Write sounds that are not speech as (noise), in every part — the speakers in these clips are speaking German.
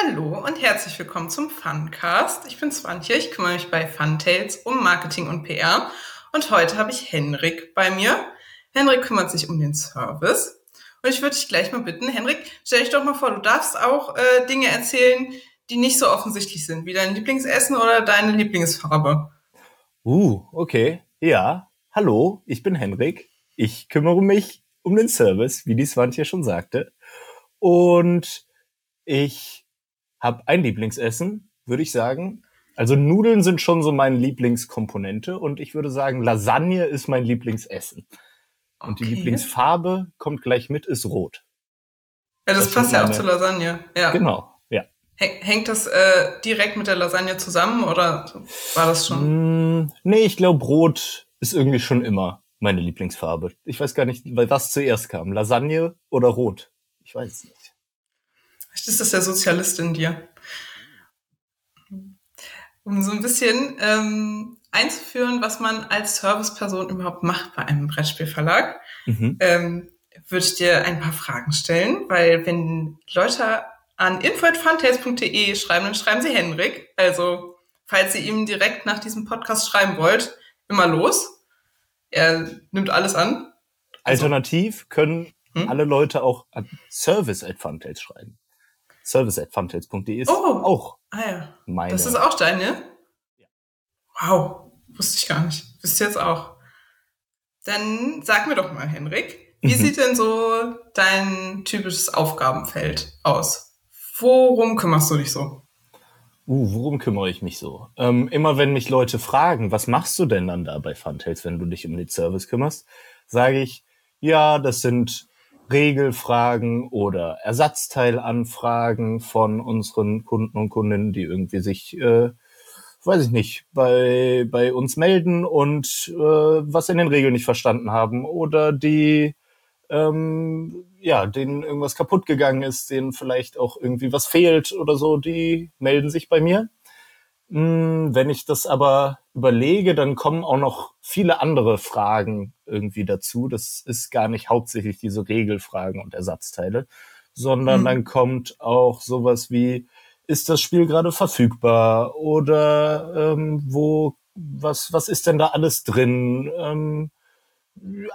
Hallo und herzlich willkommen zum Funcast. Ich bin Swantje, ich kümmere mich bei Funtails um Marketing und PR und heute habe ich Henrik bei mir. Henrik kümmert sich um den Service und ich würde dich gleich mal bitten, Henrik, stell dich doch mal vor, du darfst auch äh, Dinge erzählen, die nicht so offensichtlich sind, wie dein Lieblingsessen oder deine Lieblingsfarbe. Uh, okay. Ja, hallo, ich bin Henrik. Ich kümmere mich um den Service, wie die Swantje schon sagte. Und ich habe ein Lieblingsessen, würde ich sagen. Also Nudeln sind schon so meine Lieblingskomponente und ich würde sagen, Lasagne ist mein Lieblingsessen. Und okay. die Lieblingsfarbe kommt gleich mit, ist rot. Ja, das, das passt ja meine... auch zur Lasagne. Ja. Genau, ja. Hängt das äh, direkt mit der Lasagne zusammen oder war das schon? Mm, nee, ich glaube, rot ist irgendwie schon immer meine Lieblingsfarbe. Ich weiß gar nicht, was zuerst kam. Lasagne oder rot? Ich weiß es nicht. Vielleicht ist das der Sozialist in dir. Um so ein bisschen ähm, einzuführen, was man als Serviceperson überhaupt macht bei einem Brettspielverlag, mhm. ähm, würde ich dir ein paar Fragen stellen, weil wenn Leute an info.funtails.de schreiben, dann schreiben sie Henrik. Also, falls ihr ihm direkt nach diesem Podcast schreiben wollt, immer los. Er nimmt alles an. Also, Alternativ können hm? alle Leute auch an service at Funtails schreiben. Service at funtails.de ist oh. auch ah, ja. meine. Das ist auch deine? Ja. Wow, wusste ich gar nicht. Wisst ihr jetzt auch. Dann sag mir doch mal, Henrik, wie mhm. sieht denn so dein typisches Aufgabenfeld aus? Worum kümmerst du dich so? Uh, worum kümmere ich mich so? Ähm, immer wenn mich Leute fragen, was machst du denn dann da bei Funtails, wenn du dich um den Service kümmerst, sage ich, ja, das sind Regelfragen oder Ersatzteilanfragen von unseren Kunden und Kundinnen, die irgendwie sich, äh, weiß ich nicht, bei, bei uns melden und äh, was in den Regeln nicht verstanden haben oder die ähm, ja, denen irgendwas kaputt gegangen ist, denen vielleicht auch irgendwie was fehlt oder so, die melden sich bei mir. Hm, wenn ich das aber überlege, dann kommen auch noch viele andere Fragen irgendwie dazu. Das ist gar nicht hauptsächlich diese Regelfragen und Ersatzteile, sondern mhm. dann kommt auch sowas wie, ist das Spiel gerade verfügbar oder ähm, wo, was, was ist denn da alles drin? Ähm,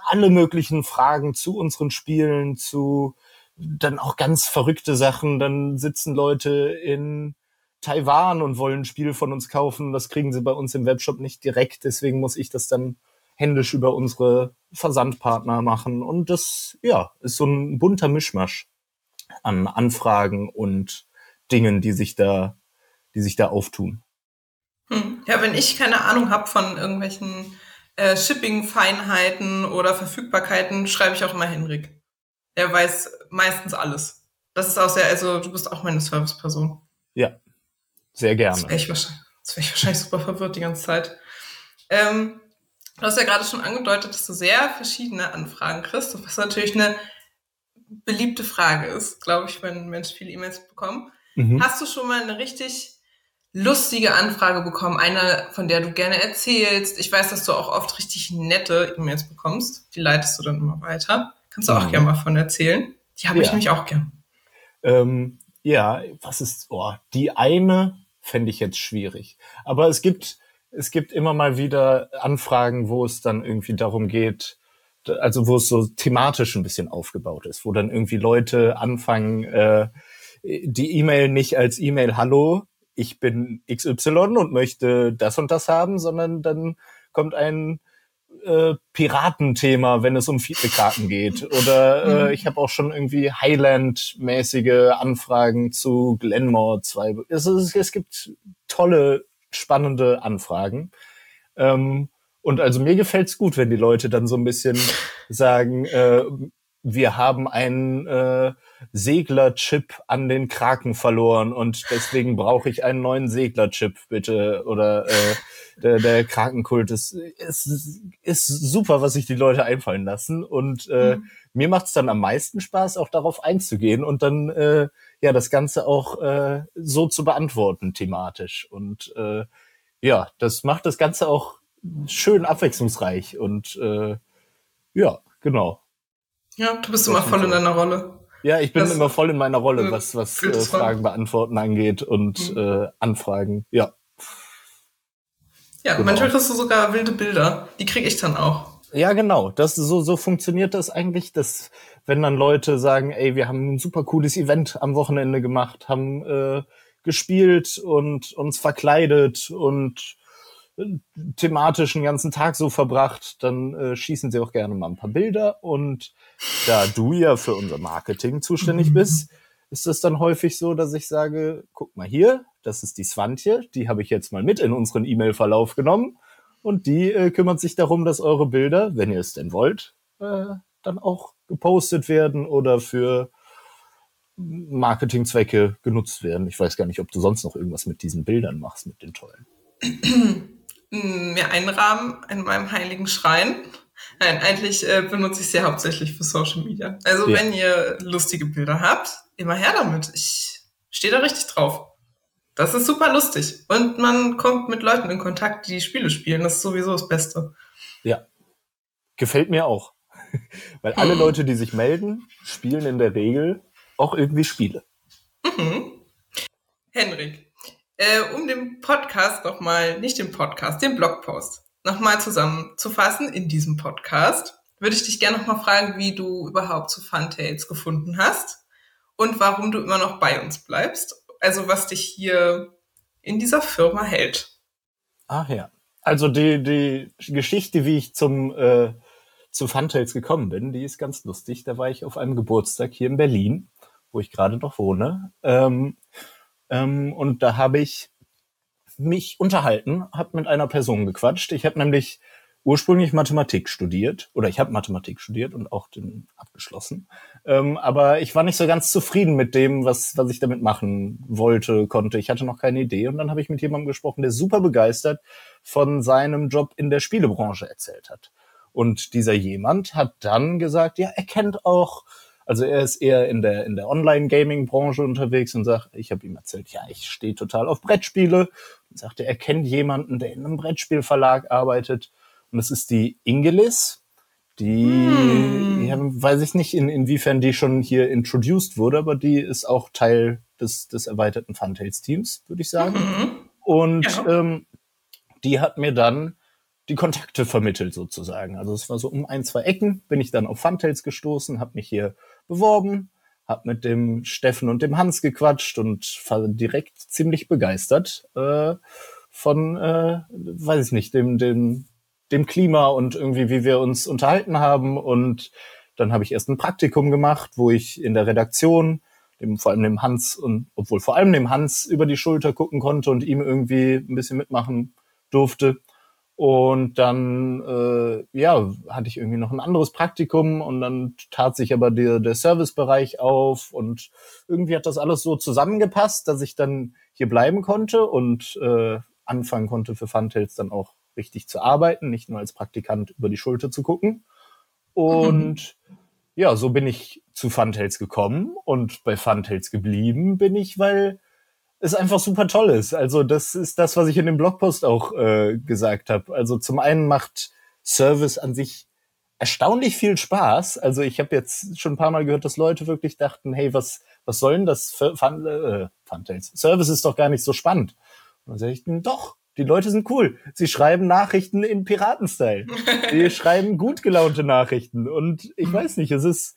alle möglichen Fragen zu unseren Spielen, zu dann auch ganz verrückte Sachen. Dann sitzen Leute in Taiwan und wollen ein Spiel von uns kaufen. Das kriegen sie bei uns im Webshop nicht direkt. Deswegen muss ich das dann händisch über unsere Versandpartner machen. Und das, ja, ist so ein bunter Mischmasch an Anfragen und Dingen, die sich da, die sich da auftun. Hm. Ja, wenn ich keine Ahnung habe von irgendwelchen äh, Shipping-Feinheiten oder Verfügbarkeiten schreibe ich auch immer Henrik. Er weiß meistens alles. Das ist auch sehr, also du bist auch meine Serviceperson. Ja, sehr gerne. Das wäre ich, wahrscheinlich, wär ich wahrscheinlich super verwirrt die ganze Zeit. Ähm, du hast ja gerade schon angedeutet, dass du sehr verschiedene Anfragen kriegst, was natürlich eine beliebte Frage ist, glaube ich, wenn Menschen viele E-Mails bekommen. Mhm. Hast du schon mal eine richtig lustige Anfrage bekommen, eine, von der du gerne erzählst. Ich weiß, dass du auch oft richtig nette E-Mails bekommst. Die leitest du dann immer weiter. Kannst du auch mhm. gerne mal von erzählen. Die habe ja. ich nämlich auch gern. Ähm, ja, was ist, oh, die eine fände ich jetzt schwierig. Aber es gibt, es gibt immer mal wieder Anfragen, wo es dann irgendwie darum geht, also wo es so thematisch ein bisschen aufgebaut ist, wo dann irgendwie Leute anfangen, äh, die E-Mail nicht als E-Mail Hallo ich bin XY und möchte das und das haben, sondern dann kommt ein äh, Piratenthema, wenn es um Viertelkarten geht. Oder äh, mhm. ich habe auch schon irgendwie Highland-mäßige Anfragen zu Glenmore 2. Es, es, es gibt tolle, spannende Anfragen. Ähm, und also mir gefällt's gut, wenn die Leute dann so ein bisschen (laughs) sagen, äh, wir haben einen äh, Seglerchip an den Kraken verloren und deswegen brauche ich einen neuen Seglerchip, bitte. Oder äh, der, der Krakenkult ist, ist, ist super, was sich die Leute einfallen lassen. Und äh, mhm. mir macht es dann am meisten Spaß, auch darauf einzugehen und dann äh, ja das Ganze auch äh, so zu beantworten, thematisch. Und äh, ja, das macht das Ganze auch schön abwechslungsreich und äh, ja, genau. Ja, du bist immer voll in deiner Rolle. Ja, ich bin das, immer voll in meiner Rolle, was, was äh, Fragen beantworten angeht und mhm. äh, Anfragen. Ja. Ja, genau. manchmal kriegst du sogar wilde Bilder. Die kriege ich dann auch. Ja, genau. Das so so funktioniert das eigentlich, dass wenn dann Leute sagen, ey, wir haben ein super cooles Event am Wochenende gemacht, haben äh, gespielt und uns verkleidet und äh, thematisch einen ganzen Tag so verbracht, dann äh, schießen sie auch gerne mal ein paar Bilder. Und da du ja für unser Marketing zuständig mhm. bist, ist es dann häufig so, dass ich sage, guck mal hier, das ist die Swantje, die habe ich jetzt mal mit in unseren E-Mail-Verlauf genommen und die äh, kümmert sich darum, dass eure Bilder, wenn ihr es denn wollt, äh, dann auch gepostet werden oder für Marketingzwecke genutzt werden. Ich weiß gar nicht, ob du sonst noch irgendwas mit diesen Bildern machst, mit den tollen. (clears throat) Mir einrahmen in meinem heiligen Schrein. Nein, eigentlich äh, benutze ich sie hauptsächlich für Social Media. Also ja. wenn ihr lustige Bilder habt, immer her damit. Ich stehe da richtig drauf. Das ist super lustig. Und man kommt mit Leuten in Kontakt, die Spiele spielen. Das ist sowieso das Beste. Ja. Gefällt mir auch. (laughs) Weil alle hm. Leute, die sich melden, spielen in der Regel auch irgendwie Spiele. Mhm. Henrik, äh, um den Podcast nochmal, nicht den Podcast, den Blogpost nochmal zusammenzufassen in diesem Podcast, würde ich dich gerne nochmal fragen, wie du überhaupt zu Funtails gefunden hast und warum du immer noch bei uns bleibst also was dich hier in dieser Firma hält. Ach ja. Also die, die Geschichte, wie ich zum, äh, zu Funtails gekommen bin, die ist ganz lustig. Da war ich auf einem Geburtstag hier in Berlin, wo ich gerade noch wohne. Ähm, ähm, und da habe ich mich unterhalten, habe mit einer Person gequatscht. Ich habe nämlich ursprünglich Mathematik studiert oder ich habe Mathematik studiert und auch den abgeschlossen. Ähm, aber ich war nicht so ganz zufrieden mit dem, was, was ich damit machen wollte, konnte. Ich hatte noch keine Idee und dann habe ich mit jemandem gesprochen, der super begeistert von seinem Job in der Spielebranche erzählt hat. Und dieser jemand hat dann gesagt, ja, er kennt auch also er ist eher in der in der Online-Gaming-Branche unterwegs und sagt, ich habe ihm erzählt, ja, ich stehe total auf Brettspiele. Und sagte, er kennt jemanden, der in einem Brettspielverlag arbeitet und das ist die Ingelis. Die, hm. ja, weiß ich nicht, in, inwiefern die schon hier introduced wurde, aber die ist auch Teil des, des erweiterten Funtails-Teams, würde ich sagen. Mhm. Und ja. ähm, die hat mir dann die Kontakte vermittelt sozusagen. Also es war so um ein, zwei Ecken bin ich dann auf Funtails gestoßen, habe mich hier beworben, habe mit dem Steffen und dem Hans gequatscht und war direkt ziemlich begeistert äh, von, äh, weiß ich nicht, dem, dem dem Klima und irgendwie, wie wir uns unterhalten haben. Und dann habe ich erst ein Praktikum gemacht, wo ich in der Redaktion dem, vor allem dem Hans und obwohl vor allem dem Hans über die Schulter gucken konnte und ihm irgendwie ein bisschen mitmachen durfte. Und dann äh, ja, hatte ich irgendwie noch ein anderes Praktikum und dann tat sich aber der, der Servicebereich auf und irgendwie hat das alles so zusammengepasst, dass ich dann hier bleiben konnte und äh, anfangen konnte für Funtails dann auch richtig zu arbeiten, nicht nur als Praktikant über die Schulter zu gucken. Und mhm. ja, so bin ich zu Funtails gekommen und bei Funtails geblieben bin ich, weil es einfach super toll ist. Also das ist das, was ich in dem Blogpost auch äh, gesagt habe. Also zum einen macht Service an sich erstaunlich viel Spaß. Also ich habe jetzt schon ein paar Mal gehört, dass Leute wirklich dachten, hey, was was soll denn das für Fun, äh, Funtails? Service ist doch gar nicht so spannend. Und dann sage ich, doch, die Leute sind cool. Sie schreiben Nachrichten in Piratenstyle. (laughs) Sie schreiben gut gelaunte Nachrichten. Und ich mhm. weiß nicht, es ist,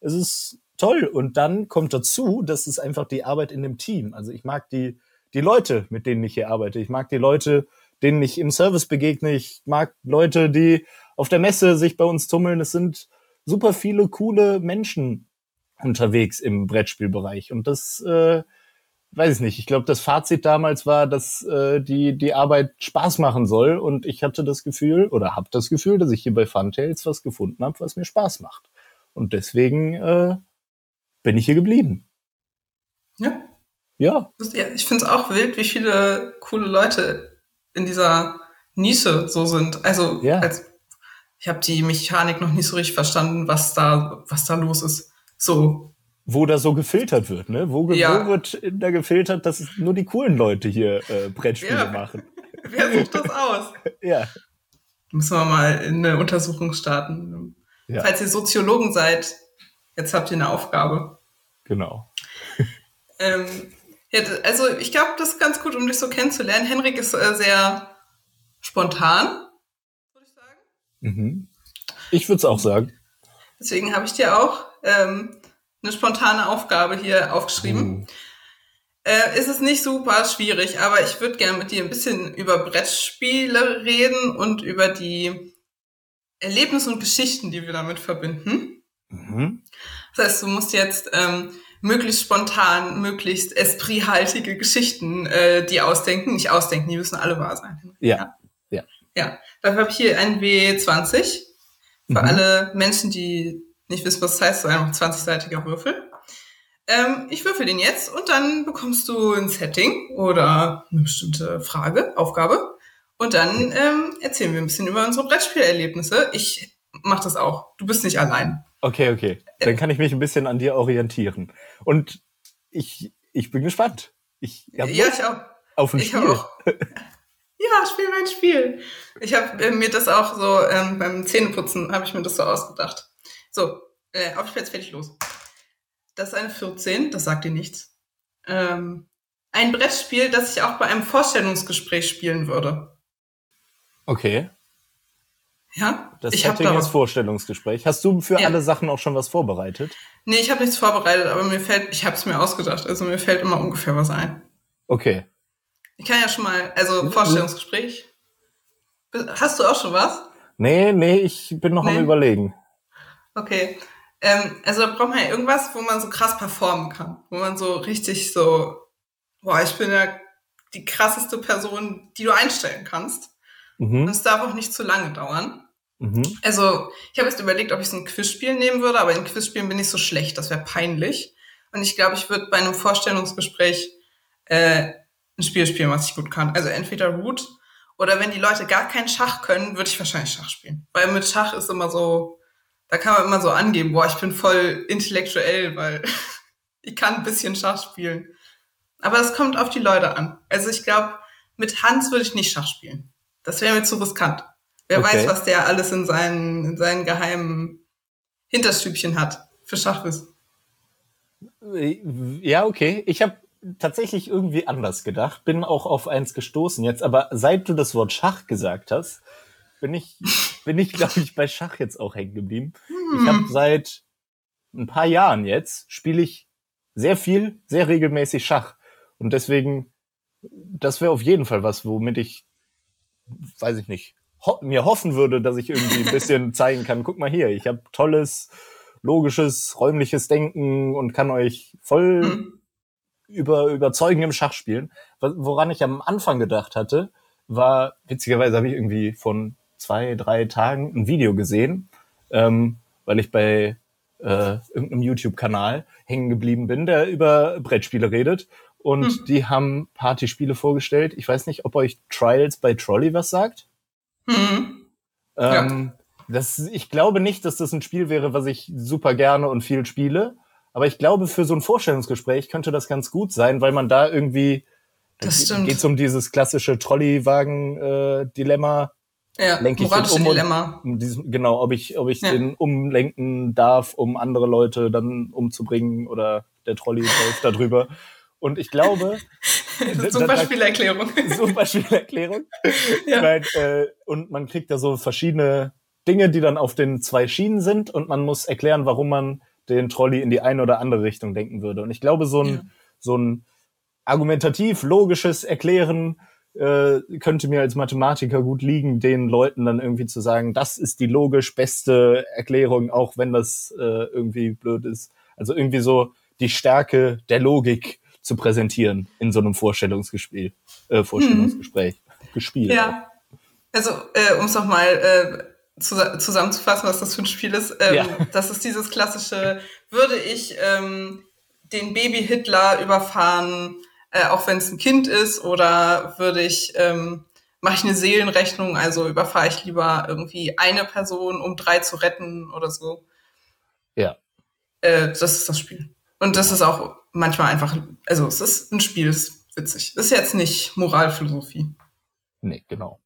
es ist toll. Und dann kommt dazu, das ist einfach die Arbeit in dem Team. Also ich mag die, die Leute, mit denen ich hier arbeite. Ich mag die Leute, denen ich im Service begegne. Ich mag Leute, die auf der Messe sich bei uns tummeln. Es sind super viele coole Menschen unterwegs im Brettspielbereich. Und das, äh, weiß ich nicht, ich glaube, das Fazit damals war, dass äh, die, die Arbeit Spaß machen soll und ich hatte das Gefühl oder habe das Gefühl, dass ich hier bei Funtails was gefunden habe, was mir Spaß macht. Und deswegen äh, bin ich hier geblieben. Ja. Ja. Ich finde es auch wild, wie viele coole Leute in dieser Nische so sind. Also ja. als, ich habe die Mechanik noch nicht so richtig verstanden, was da, was da los ist. So, wo da so gefiltert wird, ne? Wo, ja. wo wird da gefiltert, dass nur die coolen Leute hier äh, Brettspiele ja. machen? (laughs) Wer sucht das aus? (laughs) ja. Müssen wir mal in eine Untersuchung starten. Falls ihr Soziologen seid, jetzt habt ihr eine Aufgabe. Genau. Ähm, ja, also ich glaube, das ist ganz gut, um dich so kennenzulernen. Henrik ist äh, sehr spontan, würde ich sagen. Mhm. Ich würde es auch sagen. Deswegen habe ich dir auch ähm, eine spontane Aufgabe hier aufgeschrieben. Uh. Äh, ist es nicht super schwierig, aber ich würde gerne mit dir ein bisschen über Brettspiele reden und über die Erlebnisse und Geschichten, die wir damit verbinden. Mhm. Das heißt, du musst jetzt ähm, möglichst spontan, möglichst esprithaltige Geschichten äh, die ausdenken. Nicht ausdenken, die müssen alle wahr sein. Ja. Ja. Ja. Dafür habe ich hier ein W20. Für Mhm. alle Menschen, die nicht wissen, was das heißt, so ein 20-seitiger Würfel. Ähm, ich würfel den jetzt und dann bekommst du ein Setting oder eine bestimmte Frage, Aufgabe. Und dann ähm, erzählen wir ein bisschen über unsere Brettspielerlebnisse. Ich mache das auch. Du bist nicht allein. Okay, okay. Dann kann ich mich ein bisschen an dir orientieren. Und ich, ich bin gespannt. Ich hab ja, ich auch. auf ein Ich Spiel. auch. (laughs) Ja, spiel mein Spiel. Ich habe äh, mir das auch so ähm, beim Zähneputzen habe ich mir das so ausgedacht. So, äh, auf, jetzt fertig los. Das ist eine 14, das sagt dir nichts. Ähm, ein Brettspiel, das ich auch bei einem Vorstellungsgespräch spielen würde. Okay. Ja? Das ich habe Setting da ist Vorstellungsgespräch. Hast du für Ja. alle Sachen auch schon was vorbereitet? Nee, ich habe nichts vorbereitet, aber mir fällt, ich habe es mir ausgedacht, also mir fällt immer ungefähr was ein. Okay. Ich kann ja schon mal, also Vorstellungsgespräch. Hast du auch schon was? Nee, nee, ich bin noch am Nee. überlegen. Okay. Ähm, also da braucht man ja irgendwas, wo man so krass performen kann. Wo man so richtig so, boah, ich bin ja die krasseste Person, die du einstellen kannst. Und Mhm. es darf auch nicht zu lange dauern. Mhm. Also, ich habe jetzt überlegt, ob ich so ein Quizspiel nehmen würde, aber in Quizspielen bin ich so schlecht, das wäre peinlich. Und ich glaube, ich würde bei einem Vorstellungsgespräch äh, ein Spiel spielen, was ich gut kann. Also entweder Root oder wenn die Leute gar keinen Schach können, würde ich wahrscheinlich Schach spielen. Weil mit Schach ist immer so, da kann man immer so angeben, boah, ich bin voll intellektuell, weil (laughs) ich kann ein bisschen Schach spielen. Aber es kommt auf die Leute an. Also ich glaube, mit Hans würde ich nicht Schach spielen. Das wäre mir zu riskant. Wer Okay. weiß, was der alles in seinen, in seinen geheimen Hinterstübchen hat für Schachwissen. Ja, okay. Ich habe tatsächlich irgendwie anders gedacht. Bin auch auf eins gestoßen jetzt. Aber seit du das Wort Schach gesagt hast, bin ich, (laughs) bin ich, glaube ich, bei Schach jetzt auch hängen geblieben. Ich habe seit ein paar Jahren jetzt spiele ich sehr viel, sehr regelmäßig Schach. Und deswegen, das wäre auf jeden Fall was, womit ich, weiß ich nicht, ho mir hoffen würde, dass ich irgendwie ein bisschen (laughs) zeigen kann. Guck mal hier, ich habe tolles, logisches, räumliches Denken und kann euch voll (clears throat) über überzeugen im Schach spielen. Was- Woran ich am Anfang gedacht hatte, war, witzigerweise habe ich irgendwie von zwei, drei Tagen ein Video gesehen, ähm, weil ich bei äh, irgendeinem YouTube-Kanal hängen geblieben bin, der über Brettspiele redet. Und Mhm. die haben Partyspiele vorgestellt. Ich weiß nicht, ob euch Trials by Trolley was sagt. Hm. Ja. Ähm, das, ich glaube nicht, dass das ein Spiel wäre, was ich super gerne und viel spiele. Aber ich glaube, für so ein Vorstellungsgespräch könnte das ganz gut sein, weil man da irgendwie Das stimmt. geht es um dieses klassische Trolleywagen-Dilemma. Ja, lenke ich moralische um und- Dilemma. diesen, genau, ob ich, ob ich Ja. den umlenken darf, um andere Leute dann umzubringen oder der Trolley (laughs) läuft da drüber. Und ich glaube, (laughs) Super Spielerklärung. super (laughs) Spielerklärung. (laughs) Ja. Nein, äh, und man kriegt da so verschiedene Dinge, die dann auf den zwei Schienen sind und man muss erklären, warum man den Trolley in die eine oder andere Richtung denken würde. Und ich glaube, so ein, Ja. so ein argumentativ logisches Erklären äh, könnte mir als Mathematiker gut liegen, den Leuten dann irgendwie zu sagen, das ist die logisch beste Erklärung, auch wenn das äh, irgendwie blöd ist. Also irgendwie so die Stärke der Logik zu präsentieren in so einem Vorstellungsgespräch. Äh, Vorstellungsgespräch. Gespielt. Ja. Also, äh, um es nochmal äh, zu, zusammenzufassen, was das für ein Spiel ist, ähm, Ja. (laughs) das ist dieses klassische, würde ich ähm, den Baby-Hitler überfahren, äh, auch wenn es ein Kind ist, oder würde ich, ähm, mache ich eine Seelenrechnung, also überfahre ich lieber irgendwie eine Person, um drei zu retten oder so. Ja. Äh, das ist das Spiel. Und das ist auch manchmal einfach, also es ist ein Spiel, es ist witzig. Ist jetzt nicht Moralphilosophie. Nee, genau.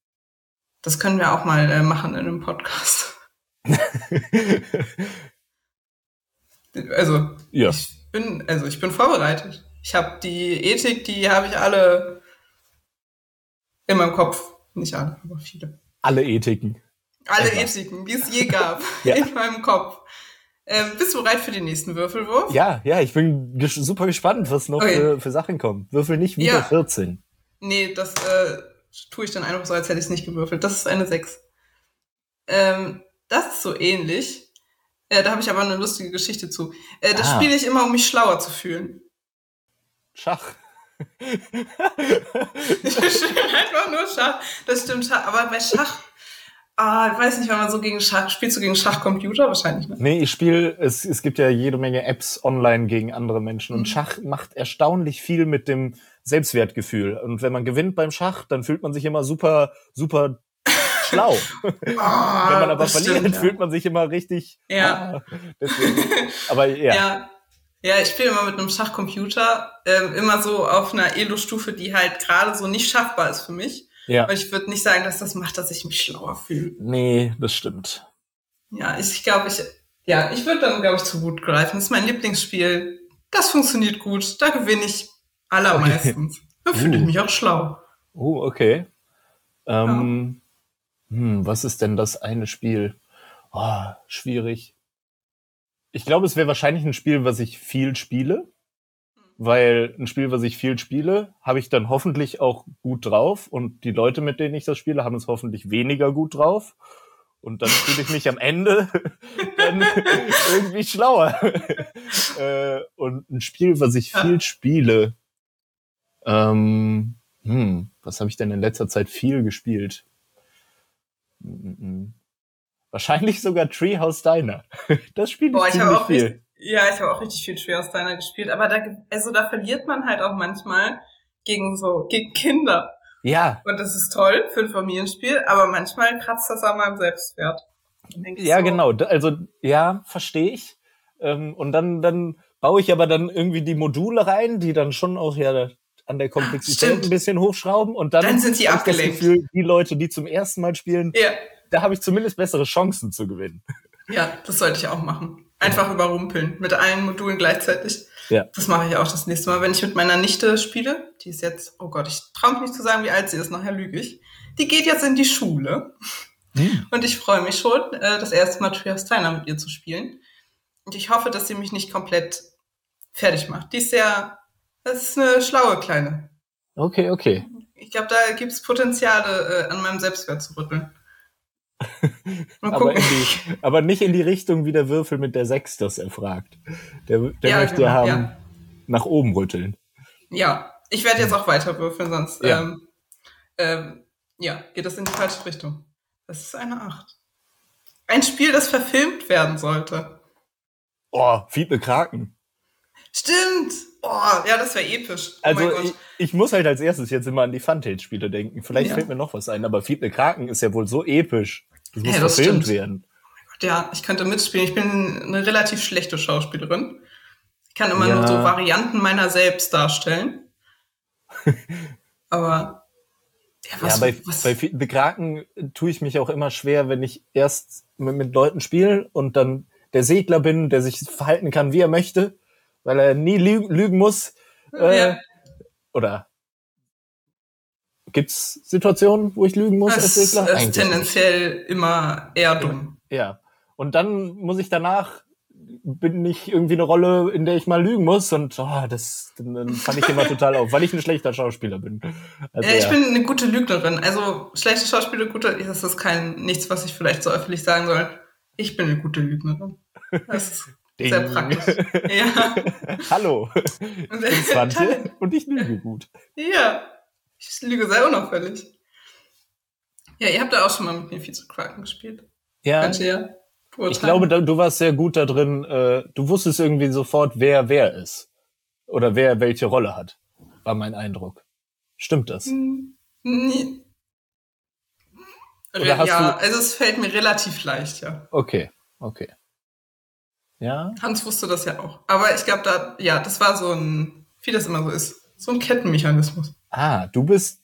Das können wir auch mal äh, machen in einem Podcast. (laughs) Also, ja. ich, bin, also ich bin vorbereitet. Ich habe die Ethik, die habe ich alle in meinem Kopf. Nicht alle, aber viele. Alle Ethiken. Alle. Ethiken, die es je gab, ja. (laughs) in meinem Kopf. Ähm, bist du bereit für den nächsten Würfelwurf? Ja, ja, ich bin ges super gespannt, was noch okay. für, für, Sachen kommen. Würfel nicht wieder ja. 14. Nee, das äh, tue ich dann einfach so, als hätte ich es nicht gewürfelt. Das ist eine 6. Ähm, das ist so ähnlich. Äh, da habe ich aber eine lustige Geschichte zu. Äh, das ah. spiele ich immer, um mich schlauer zu fühlen. Schach. (laughs) ich spiele einfach nur Schach. Das stimmt, Schach. Aber bei Schach Ah, ich weiß nicht, wenn man so gegen Schach, spielst du gegen Schachcomputer wahrscheinlich, ne? Nee, ich spiele, es, es gibt ja jede Menge Apps online gegen andere Menschen mhm. und Schach macht erstaunlich viel mit dem Selbstwertgefühl. Und wenn man gewinnt beim Schach, dann fühlt man sich immer super, super (laughs) schlau. oh, wenn man aber verliert, stimmt, ja. fühlt man sich immer richtig. Ja. Ah, deswegen. Aber ja. ja. Ja, ich spiele immer mit einem Schachcomputer, ähm, immer so auf einer Elo-Stufe, die halt gerade so nicht schaffbar ist für mich. Ja. Aber ich würde nicht sagen, dass das macht, dass ich mich schlauer fühle. Nee, das stimmt. Ja, ich glaube, ich, ja, ich würde dann, glaube ich, zu gut greifen. Das ist mein Lieblingsspiel. Das funktioniert gut. Da gewinne ich allermeistens. Okay. Da fühle ich uh. mich auch schlau. Oh, okay. Ähm, ja. hm, was ist denn das eine Spiel? Oh, schwierig. Ich glaube, es wäre wahrscheinlich ein Spiel, was ich viel spiele weil ein Spiel, was ich viel spiele, habe ich dann hoffentlich auch gut drauf und die Leute, mit denen ich das spiele, haben es hoffentlich weniger gut drauf. Und dann fühle ich mich am Ende (laughs) dann irgendwie schlauer. (laughs) äh, und ein Spiel, was ich viel spiele, ähm, hm, was habe ich denn in letzter Zeit viel gespielt? Wahrscheinlich sogar Treehouse Diner. (laughs) Das Spiel ich ziemlich viel. Ja, ich habe auch richtig viel Schwer aus deiner gespielt, aber da, also da verliert man halt auch manchmal gegen so, gegen Kinder. Ja. Und das ist toll für ein Familienspiel, aber manchmal kratzt das an meinem Selbstwert. Ja, so, genau. Also, ja, verstehe ich. Ähm, und dann, dann baue ich aber dann irgendwie die Module rein, die dann schon auch ja an der Komplexität Stimmt. ein bisschen hochschrauben und dann, dann sind die abgelenkt. Das Gefühl, die Leute, die zum ersten Mal spielen, ja. da habe ich zumindest bessere Chancen zu gewinnen. Ja, das sollte ich auch machen. Einfach überrumpeln mit allen Modulen gleichzeitig. Ja. Das mache ich auch das nächste Mal, wenn ich mit meiner Nichte spiele. Die ist jetzt, oh Gott, ich traue mich nicht zu sagen, wie alt sie ist, nachher lüge ich. Die geht jetzt in die Schule. Hm. Und ich freue mich schon, äh, das erste Mal Trias Steiner mit ihr zu spielen. Und ich hoffe, dass sie mich nicht komplett fertig macht. Die ist sehr, das ist eine schlaue Kleine. Okay, okay. Ich glaube, da gibt es Potenziale, äh, an meinem Selbstwert zu rütteln. Aber, die, aber, nicht in die Richtung wie der Würfel mit der 6 das er fragt. Der, der ja, möchte genau, haben, ja. nach oben rütteln. Ja, ich werde jetzt auch weiter würfeln, sonst ja. Ähm, ähm, ja, geht das in die falsche Richtung. Das ist eine 8. Ein Spiel, das verfilmt werden sollte. Oh, Fiete Kraken. Stimmt! Oh, ja, das wäre episch. Oh also ich, ich, muss halt als erstes jetzt immer an die Funtage-Spiele denken. Vielleicht ja. fällt mir noch was ein, aber Fiete Kraken ist ja wohl so episch. Das muss ja, das verfilmt stimmt. werden. Ja, ich könnte mitspielen. Ich bin eine relativ schlechte Schauspielerin. Ich kann immer ja. nur so Varianten meiner selbst darstellen. (laughs) Aber ja, was, ja, bei, was? bei Bekraken tue ich mich auch immer schwer, wenn ich erst mit, mit Leuten spiele und dann der Segler bin, der sich verhalten kann, wie er möchte, weil er nie lügen, lügen muss. Äh, ja. Oder Gibt's Situationen, wo ich lügen muss? Es ist tendenziell nicht. immer eher dumm. Ja. Und dann muss ich danach bin ich irgendwie eine Rolle, in der ich mal lügen muss und oh, das dann fand ich immer total auf, weil ich ein schlechter Schauspieler bin. Also, ja, ich ja. bin eine gute Lügnerin. Also schlechte Schauspieler, gute, das ist kein nichts, was ich vielleicht so öffentlich sagen soll. Ich bin eine gute Lügnerin. Das ist (laughs) sehr praktisch. Ja. (laughs) Hallo. Ich bin (laughs) Svante und ich lüge gut. Ja. Ich lüge sehr unauffällig. Ja, ihr habt da auch schon mal mit mir viel zu Kraken gespielt. Ja. ja ich glaube, du warst sehr gut da drin. Äh, du wusstest irgendwie sofort, wer wer ist. Oder wer welche Rolle hat. War mein Eindruck. Stimmt das? Hm, nee. Oder ja, also es fällt mir relativ leicht, ja. Okay, okay. Ja. Hans wusste das ja auch. Aber ich glaube, da, ja, das war so ein, wie das immer so ist, so ein Kettenmechanismus. Ah, du bist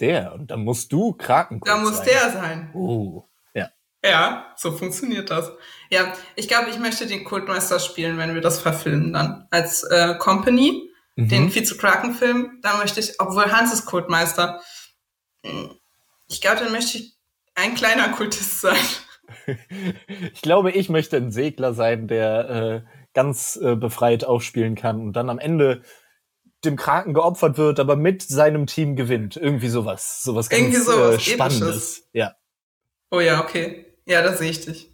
der und dann musst du Kraken Da muss sein. der sein. Oh, ja. Ja, so funktioniert das. Ja, ich glaube, ich möchte den Kultmeister spielen, wenn wir das verfilmen dann. Als äh, Company, mhm. den Vize-Kraken-Film, da möchte ich, obwohl Hans ist Kultmeister, hm, ich glaube, dann möchte ich ein kleiner Kultist sein. (laughs) (laughs) ich glaube, ich möchte ein Segler sein, der äh, ganz äh, befreit aufspielen kann und dann am Ende dem Kraken geopfert wird, aber mit seinem Team gewinnt. Irgendwie sowas. Sowas ganz Irgendwie sowas äh, Spannendes. Ja. Oh ja, okay. Ja, da sehe ich dich.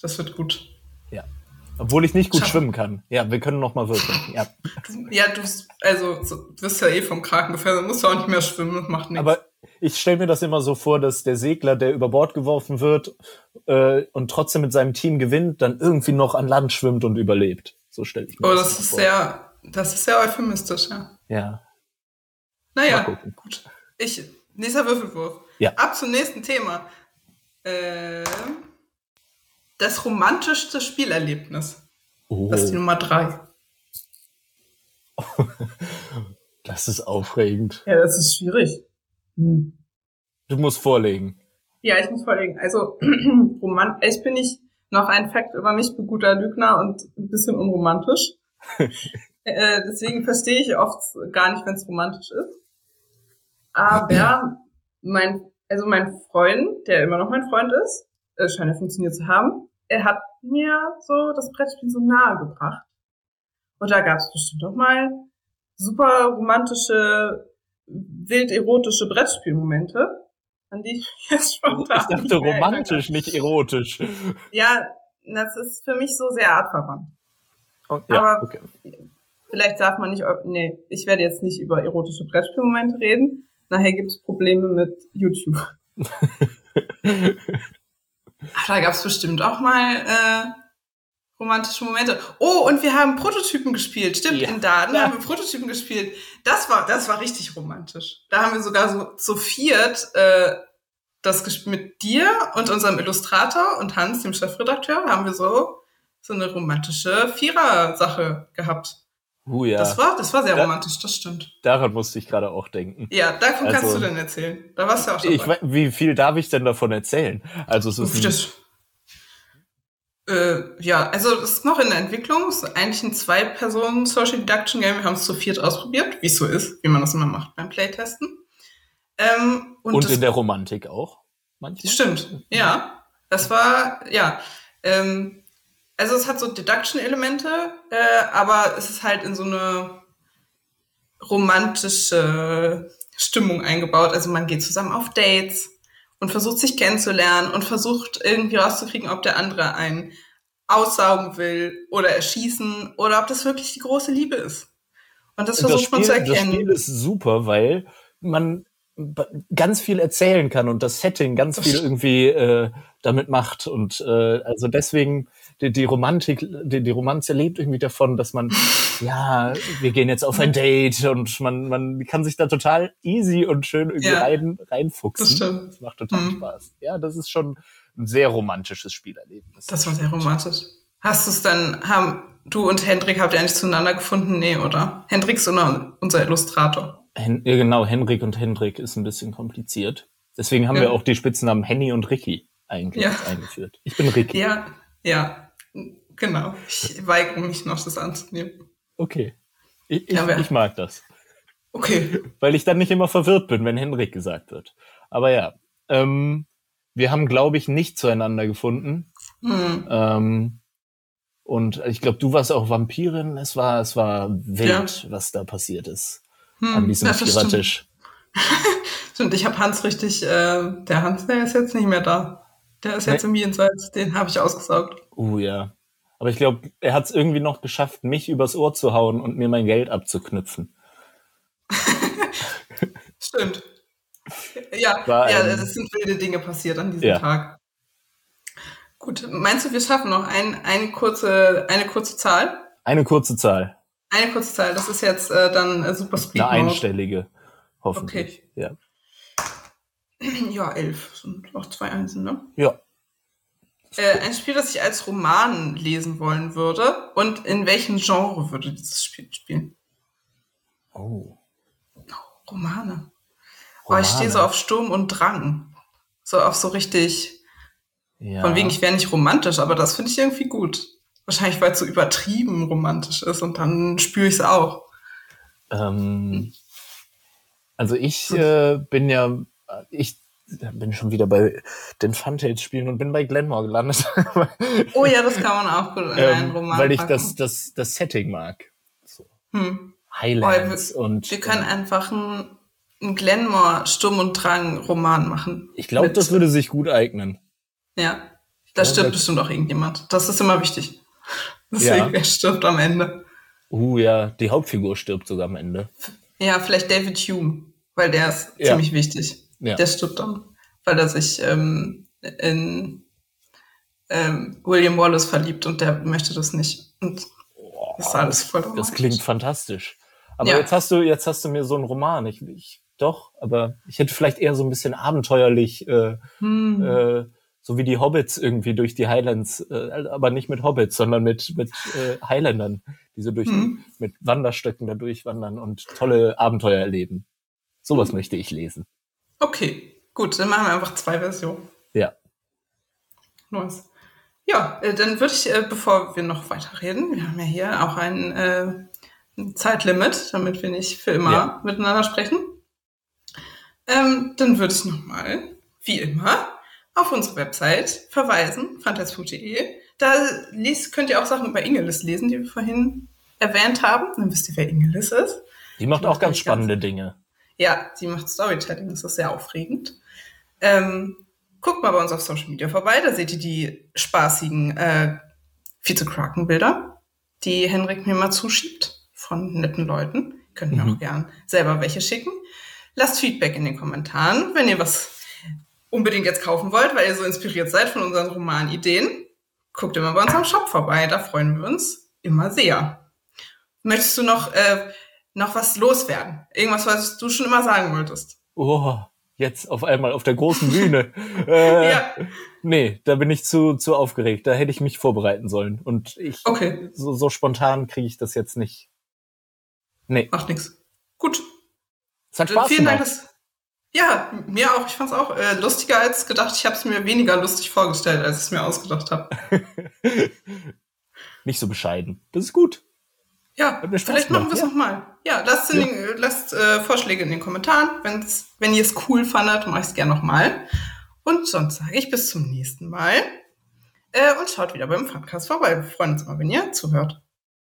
Das wird gut. Ja. Obwohl ich nicht gut Schaffen. schwimmen kann. Ja, wir können noch mal würfeln. (laughs) Ja, ja du, also, du wirst ja eh vom Kraken gefallen, musst du auch nicht mehr schwimmen, das macht nichts. Aber ich stelle mir das immer so vor, dass der Segler, der über Bord geworfen wird äh, und trotzdem mit seinem Team gewinnt, dann irgendwie noch an Land schwimmt und überlebt. So stelle ich mir oh, das, das ist vor. sehr, das ist sehr euphemistisch, ja. Ja. Naja, gut. Ich, nächster Würfelwurf. Ja. Ab zum nächsten Thema. Äh, das romantischste Spielerlebnis. Oh. Das ist die Nummer drei. (laughs) das ist aufregend. Ja, das ist schwierig. Hm. Du musst vorlegen. Ja, ich muss vorlegen. Also, (clears throat) romant ich bin nicht noch ein Fakt über mich, bin guter Lügner und ein bisschen unromantisch. (laughs) äh, deswegen verstehe ich oft gar nicht, wenn es romantisch ist. Aber mein, also mein Freund, der immer noch mein Freund ist, äh, scheint ja funktioniert zu haben, er hat mir so das Brettspiel so nahe gebracht. Und da gab es bestimmt auch mal super romantische, wild erotische Brettspielmomente, an die ich (laughs) jetzt spontan. Ich dachte romantisch, nicht erotisch. Ja, das ist für mich so sehr artverwandt. Oh, ja, Aber okay. Vielleicht darf man nicht, nee, ich werde jetzt nicht über erotische Brettspielmomente reden. Nachher gibt es Probleme mit YouTube. (laughs) Ach, da gab es bestimmt auch mal äh, romantische Momente. Oh, und wir haben Prototypen gespielt. Stimmt, ja. in Daden ja. haben wir Prototypen gespielt. Das war, das war richtig romantisch. Da haben wir sogar so zu viert äh, das mit dir und unserem Illustrator und Hans, dem Chefredakteur, haben wir so so eine romantische Vierer-Sache gehabt. Uh, ja. Das war, das war sehr da, romantisch, das stimmt. Daran musste ich gerade auch denken. Ja, davon also, kannst du denn erzählen. Da warst du auch schon. Ich, wie viel darf ich denn davon erzählen? Also es ist das, äh, ja, also es ist noch in der Entwicklung. Es ist eigentlich ein Zwei-Personen Social Deduction Game. Wir haben es zu viert ausprobiert, wie es so ist, wie man das immer macht beim Playtesten. Ähm, und, und in der Romantik auch manchmal. Stimmt, ja. Das war, ja. Ähm, also es hat so Deduction-Elemente, äh, aber es ist halt in so eine romantische Stimmung eingebaut. Also man geht zusammen auf Dates und versucht sich kennenzulernen und versucht irgendwie rauszukriegen, ob der andere einen aussaugen will oder erschießen oder ob das wirklich die große Liebe ist. Und das versucht das Spiel, man zu erkennen. Das Spiel ist super, weil man ganz viel erzählen kann und das Setting ganz viel irgendwie äh, damit macht. Und äh, also deswegen die, die Romantik, die, die Romanze lebt irgendwie davon, dass man, (laughs) ja, wir gehen jetzt auf ein Date und man, man kann sich da total easy und schön irgendwie ja, rein, reinfuchsen. Das, stimmt. das macht total mhm. Spaß. Ja, das ist schon ein sehr romantisches Spielerlebnis. Das war sehr romantisch. Hast du es dann, haben du und Hendrik habt ihr eigentlich zueinander gefunden? Nee, oder? Hendrik ist unser Illustrator. Hen ja, genau, Henrik und Hendrik ist ein bisschen kompliziert. Deswegen haben ja. wir auch die Spitznamen Henny und Ricky eigentlich ja. eingeführt. Ich bin Ricky. Ja, ja. Genau. Ich weigere mich noch, das anzunehmen. Okay. Ich, ich, ja, ich mag das. Okay. Weil ich dann nicht immer verwirrt bin, wenn Henrik gesagt wird. Aber ja, ähm, wir haben, glaube ich, nicht zueinander gefunden. Hm. Ähm, und ich glaube, du warst auch Vampirin. Es war, es war wild, ja. was da passiert ist hm. an diesem ja, Vierertisch. Stimmt. (laughs) stimmt, ich habe Hans richtig, äh, der Hans, der ist jetzt nicht mehr da. Der ist jetzt nee. im Jenseits, den habe ich ausgesaugt. Uh, ja. Aber ich glaube, er hat es irgendwie noch geschafft, mich übers Ohr zu hauen und mir mein Geld abzuknüpfen. (laughs) Stimmt. Ja, War, ja, es sind wilde Dinge passiert an diesem ja. Tag. Gut, meinst du, wir schaffen noch ein, eine, kurze, eine kurze Zahl? Eine kurze Zahl. Eine kurze Zahl, das ist jetzt äh, dann äh, Super Speed. Eine einstellige, hoffentlich. Okay. Ja. Ja, elf sind noch zwei Einsen, ne? Ja. Äh, ein Spiel, das ich als Roman lesen wollen würde. Und in welchem Genre würde dieses Spiel spielen? Oh. oh Romane. Romane. Oh, ich stehe so auf Sturm und Drang. So auf so richtig Ja. Von wegen, ich wäre nicht romantisch, aber das finde ich irgendwie gut. Wahrscheinlich, weil es so übertrieben romantisch ist und dann spüre ich es auch. Ähm, also ich äh, bin ja, ich bin schon wieder bei den Funtails-Spielen und bin bei Glenmore gelandet. (laughs) oh ja, das kann man auch gut in ähm, einen Roman Weil ich das, das, das Setting mag. So. Hm. Highlands oh, wir, und. Wir können einfach einen, einen Glenmore Sturm und Drang Roman machen. Ich glaube, das würde sich gut eignen. Ja. Da stirbt bestimmt auch irgendjemand. Das ist immer wichtig. (laughs) Deswegen, ja. wer stirbt am Ende? Uh, ja, die Hauptfigur stirbt sogar am Ende. Ja, vielleicht David Hume, weil der ist ja. ziemlich wichtig. Ja. Der stirbt dann, weil er sich ähm, in ähm, William Wallace verliebt und der möchte das nicht. Und oh, das ist alles voll Das, das klingt fantastisch. Aber ja. jetzt hast du, jetzt hast du mir so einen Roman. Ich, ich doch, aber ich hätte vielleicht eher so ein bisschen abenteuerlich äh, hm. äh, so wie die Hobbits irgendwie durch die Highlands, äh, aber nicht mit Hobbits, sondern mit, mit äh, Highlandern, die so durch, mhm. mit Wanderstöcken da durchwandern und tolle Abenteuer erleben. Sowas mhm. möchte ich lesen. Okay, gut, dann machen wir einfach zwei Versionen. Ja. Nice. Ja, äh, dann würde ich, äh, bevor wir noch weiterreden, wir haben ja hier auch ein, äh, ein Zeitlimit, damit wir nicht für immer ja. miteinander sprechen. Ähm, dann würde ich nochmal, wie immer, auf unsere Website verweisen, fantas.de. Da liest, könnt ihr auch Sachen über Ingelis lesen, die wir vorhin erwähnt haben. Dann wisst ihr, wer Ingelis ist. Die macht auch ganz spannende ganz, Dinge. Ja, die macht Storytelling, das ist sehr aufregend. Ähm, guckt mal bei uns auf Social Media vorbei, da seht ihr die spaßigen äh, Vize-Kraken-Bilder, die Henrik mir mal zuschiebt von netten Leuten. Könnt ihr mhm. auch gern selber welche schicken. Lasst Feedback in den Kommentaren, wenn ihr was unbedingt jetzt kaufen wollt, weil ihr so inspiriert seid von unseren Romanideen, guckt immer bei uns am Shop vorbei. Da freuen wir uns immer sehr. Möchtest du noch, äh, noch was loswerden? Irgendwas, was du schon immer sagen wolltest? Oh, jetzt auf einmal auf der großen (laughs) Bühne. äh, ja. Nee, da bin ich zu, zu aufgeregt. Da hätte ich mich vorbereiten sollen. Und ich, okay. so, so spontan kriege ich das jetzt nicht. Nee. Macht nix. Gut. Es hat Spaß Vielen gemacht. Dank, dass, ja, mir auch. Ich fand es auch äh, lustiger als gedacht. Ich habe es mir weniger lustig vorgestellt, als ich es mir ausgedacht habe. (laughs) Nicht so bescheiden. Das ist gut. Ja, vielleicht machen wir es ja. nochmal. Ja, lasst, ja. Den, lasst äh, Vorschläge in den Kommentaren. Wenn's, wenn ihr es cool fandet, mache ich es gerne nochmal. Und sonst sage ich bis zum nächsten Mal. Äh, und schaut wieder beim Podcast vorbei. Wir freuen uns mal, wenn ihr zuhört.